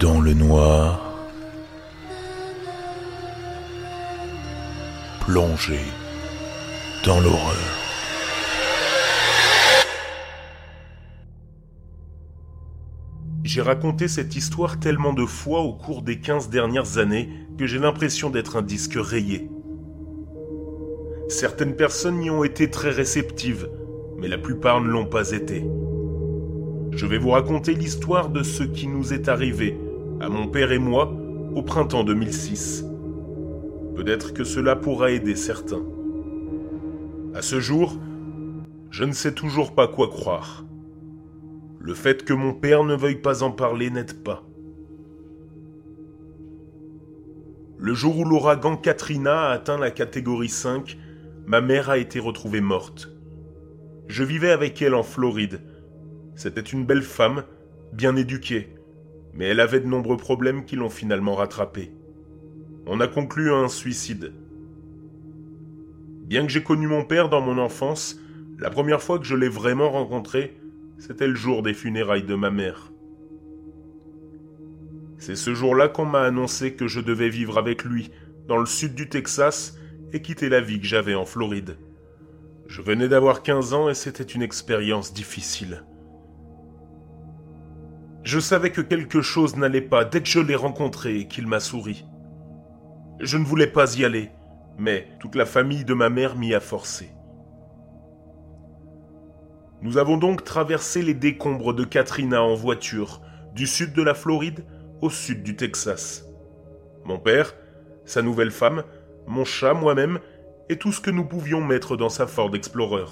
dans le noir, plongé dans l'horreur. J'ai raconté cette histoire tellement de fois au cours des 15 dernières années que j'ai l'impression d'être un disque rayé. Certaines personnes y ont été très réceptives, mais la plupart ne l'ont pas été. Je vais vous raconter l'histoire de ce qui nous est arrivé, à mon père et moi, au printemps 2006. Peut-être que cela pourra aider certains. À ce jour, je ne sais toujours pas quoi croire. Le fait que mon père ne veuille pas en parler n'aide pas. Le jour où l'ouragan Katrina a atteint la catégorie 5, ma mère a été retrouvée morte. Je vivais avec elle en Floride. C'était une belle femme, bien éduquée, mais elle avait de nombreux problèmes qui l'ont finalement rattrapée. On a conclu à un suicide. Bien que j'ai connu mon père dans mon enfance, la première fois que je l'ai vraiment rencontré, c'était le jour des funérailles de ma mère. C'est ce jour-là qu'on m'a annoncé que je devais vivre avec lui, dans le sud du Texas, et quitter la vie que j'avais en Floride. Je venais d'avoir 15 ans et c'était une expérience difficile. Je savais que quelque chose n'allait pas dès que je l'ai rencontré et qu'il m'a souri. Je ne voulais pas y aller, mais toute la famille de ma mère m'y a forcé. Nous avons donc traversé les décombres de Katrina en voiture, du sud de la Floride au sud du Texas. Mon père, sa nouvelle femme, mon chat, moi-même, et tout ce que nous pouvions mettre dans sa Ford Explorer.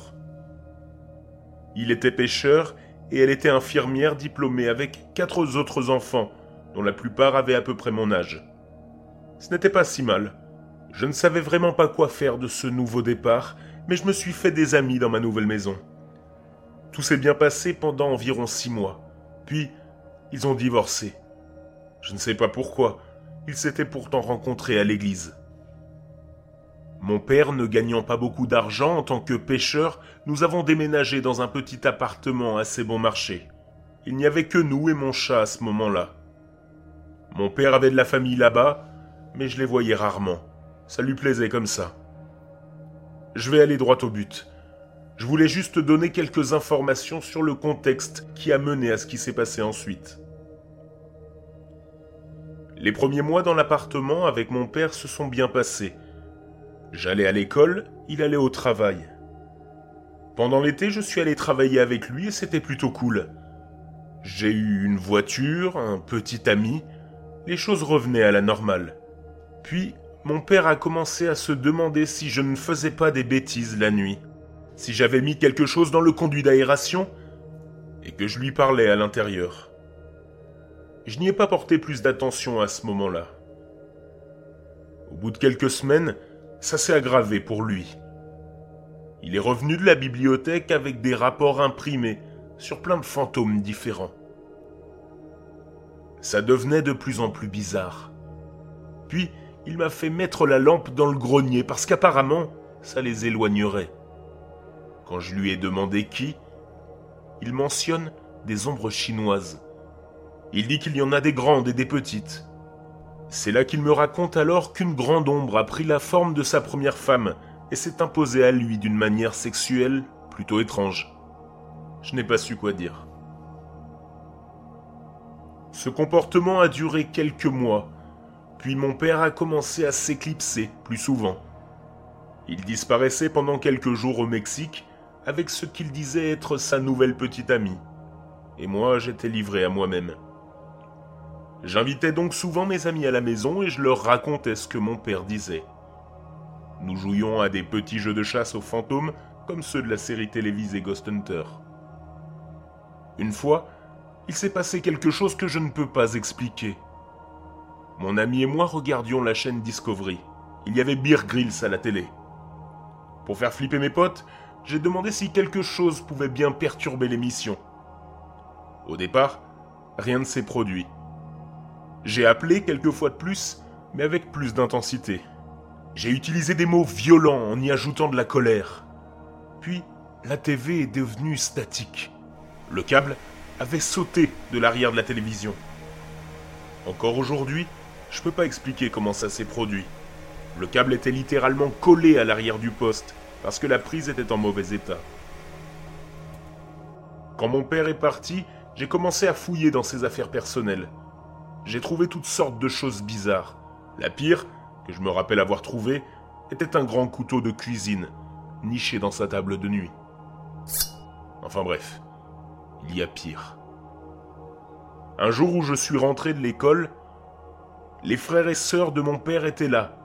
Il était pêcheur et elle était infirmière diplômée avec quatre autres enfants, dont la plupart avaient à peu près mon âge. Ce n'était pas si mal. Je ne savais vraiment pas quoi faire de ce nouveau départ, mais je me suis fait des amis dans ma nouvelle maison. Tout s'est bien passé pendant environ six mois. Puis, ils ont divorcé. Je ne sais pas pourquoi. Ils s'étaient pourtant rencontrés à l'église. Mon père ne gagnant pas beaucoup d'argent en tant que pêcheur, nous avons déménagé dans un petit appartement assez bon marché. Il n'y avait que nous et mon chat à ce moment-là. Mon père avait de la famille là-bas, mais je les voyais rarement. Ça lui plaisait comme ça. Je vais aller droit au but. Je voulais juste donner quelques informations sur le contexte qui a mené à ce qui s'est passé ensuite. Les premiers mois dans l'appartement avec mon père se sont bien passés. J'allais à l'école, il allait au travail. Pendant l'été, je suis allé travailler avec lui et c'était plutôt cool. J'ai eu une voiture, un petit ami, les choses revenaient à la normale. Puis, mon père a commencé à se demander si je ne faisais pas des bêtises la nuit, si j'avais mis quelque chose dans le conduit d'aération, et que je lui parlais à l'intérieur. Je n'y ai pas porté plus d'attention à ce moment-là. Au bout de quelques semaines, ça s'est aggravé pour lui. Il est revenu de la bibliothèque avec des rapports imprimés sur plein de fantômes différents. Ça devenait de plus en plus bizarre. Puis, il m'a fait mettre la lampe dans le grenier parce qu'apparemment, ça les éloignerait. Quand je lui ai demandé qui, il mentionne des ombres chinoises. Il dit qu'il y en a des grandes et des petites. C'est là qu'il me raconte alors qu'une grande ombre a pris la forme de sa première femme et s'est imposée à lui d'une manière sexuelle plutôt étrange. Je n'ai pas su quoi dire. Ce comportement a duré quelques mois, puis mon père a commencé à s'éclipser plus souvent. Il disparaissait pendant quelques jours au Mexique avec ce qu'il disait être sa nouvelle petite amie. Et moi, j'étais livré à moi-même. J'invitais donc souvent mes amis à la maison et je leur racontais ce que mon père disait. Nous jouions à des petits jeux de chasse aux fantômes comme ceux de la série télévisée Ghost Hunter. Une fois, il s'est passé quelque chose que je ne peux pas expliquer. Mon ami et moi regardions la chaîne Discovery. Il y avait Beer Grylls à la télé. Pour faire flipper mes potes, j'ai demandé si quelque chose pouvait bien perturber l'émission. Au départ, rien ne s'est produit. J'ai appelé quelques fois de plus, mais avec plus d'intensité. J'ai utilisé des mots violents en y ajoutant de la colère. Puis, la TV est devenue statique. Le câble avait sauté de l'arrière de la télévision. Encore aujourd'hui, je peux pas expliquer comment ça s'est produit. Le câble était littéralement collé à l'arrière du poste, parce que la prise était en mauvais état. Quand mon père est parti, j'ai commencé à fouiller dans ses affaires personnelles. J'ai trouvé toutes sortes de choses bizarres. La pire, que je me rappelle avoir trouvé, était un grand couteau de cuisine, niché dans sa table de nuit. Enfin bref, il y a pire. Un jour où je suis rentré de l'école, les frères et sœurs de mon père étaient là.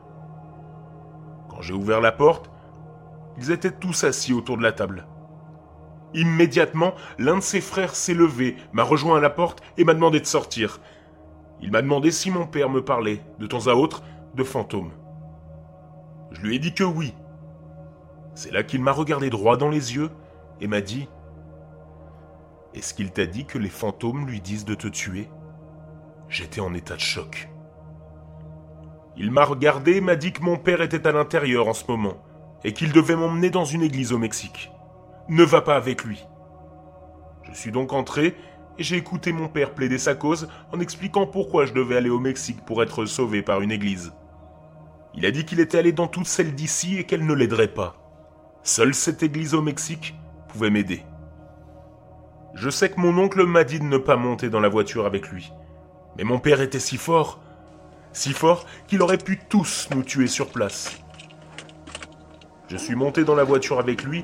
Quand j'ai ouvert la porte, ils étaient tous assis autour de la table. Immédiatement, l'un de ses frères s'est levé, m'a rejoint à la porte et m'a demandé de sortir. Il m'a demandé si mon père me parlait, de temps à autre, de fantômes. Je lui ai dit que oui. C'est là qu'il m'a regardé droit dans les yeux et m'a dit Est-ce qu'il t'a dit que les fantômes lui disent de te tuer? J'étais en état de choc. Il m'a regardé et m'a dit que mon père était à l'intérieur en ce moment et qu'il devait m'emmener dans une église au Mexique. Ne va pas avec lui. Je suis donc entré et j'ai écouté mon père plaider sa cause en expliquant pourquoi je devais aller au Mexique pour être sauvé par une église. Il a dit qu'il était allé dans toutes celles d'ici et qu'elle ne l'aiderait pas. Seule cette église au Mexique pouvait m'aider. Je sais que mon oncle m'a dit de ne pas monter dans la voiture avec lui. Mais mon père était si fort, si fort qu'il aurait pu tous nous tuer sur place. Je suis monté dans la voiture avec lui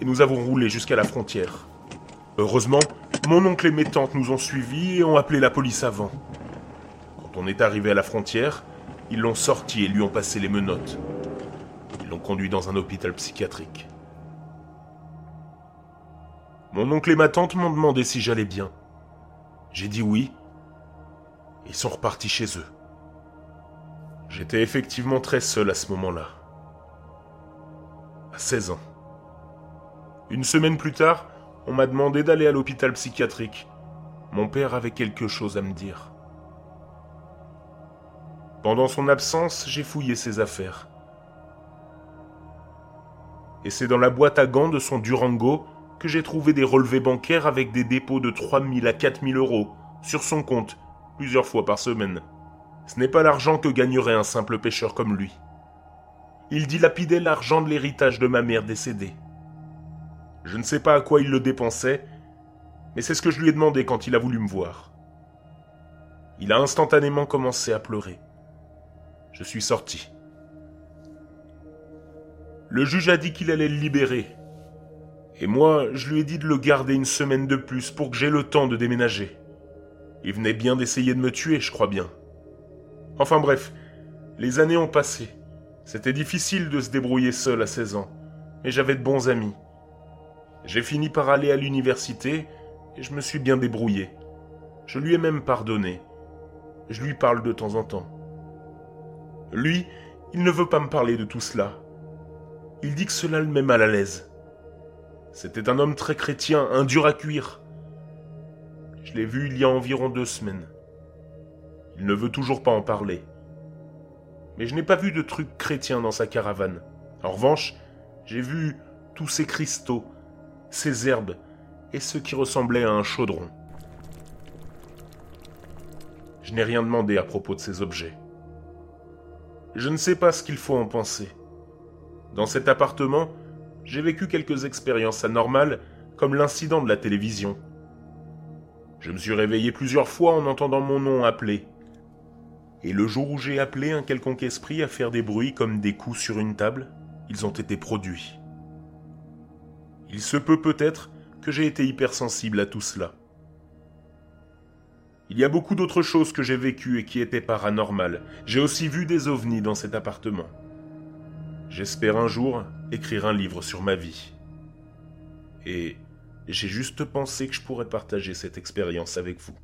et nous avons roulé jusqu'à la frontière. Heureusement, mon oncle et mes tantes nous ont suivis et ont appelé la police avant. Quand on est arrivé à la frontière, ils l'ont sorti et lui ont passé les menottes. Ils l'ont conduit dans un hôpital psychiatrique. Mon oncle et ma tante m'ont demandé si j'allais bien. J'ai dit oui. Ils sont repartis chez eux. J'étais effectivement très seul à ce moment-là. À 16 ans. Une semaine plus tard, on m'a demandé d'aller à l'hôpital psychiatrique. Mon père avait quelque chose à me dire. Pendant son absence, j'ai fouillé ses affaires. Et c'est dans la boîte à gants de son Durango que j'ai trouvé des relevés bancaires avec des dépôts de 3000 à 4000 euros sur son compte, plusieurs fois par semaine. Ce n'est pas l'argent que gagnerait un simple pêcheur comme lui. Il dilapidait l'argent de l'héritage de ma mère décédée. Je ne sais pas à quoi il le dépensait, mais c'est ce que je lui ai demandé quand il a voulu me voir. Il a instantanément commencé à pleurer. Je suis sorti. Le juge a dit qu'il allait le libérer. Et moi, je lui ai dit de le garder une semaine de plus pour que j'aie le temps de déménager. Il venait bien d'essayer de me tuer, je crois bien. Enfin bref, les années ont passé. C'était difficile de se débrouiller seul à 16 ans, mais j'avais de bons amis. J'ai fini par aller à l'université et je me suis bien débrouillé. Je lui ai même pardonné. Je lui parle de temps en temps. Lui, il ne veut pas me parler de tout cela. Il dit que cela le met mal à l'aise. C'était un homme très chrétien, un dur à cuire. Je l'ai vu il y a environ deux semaines. Il ne veut toujours pas en parler. Mais je n'ai pas vu de trucs chrétiens dans sa caravane. En revanche, j'ai vu tous ces cristaux, ces herbes et ce qui ressemblait à un chaudron. Je n'ai rien demandé à propos de ces objets. Je ne sais pas ce qu'il faut en penser. Dans cet appartement, j'ai vécu quelques expériences anormales, comme l'incident de la télévision. Je me suis réveillé plusieurs fois en entendant mon nom appelé. Et le jour où j'ai appelé un quelconque esprit à faire des bruits comme des coups sur une table, ils ont été produits. Il se peut peut-être que j'ai été hypersensible à tout cela. Il y a beaucoup d'autres choses que j'ai vécues et qui étaient paranormales. J'ai aussi vu des ovnis dans cet appartement. J'espère un jour écrire un livre sur ma vie. Et j'ai juste pensé que je pourrais partager cette expérience avec vous.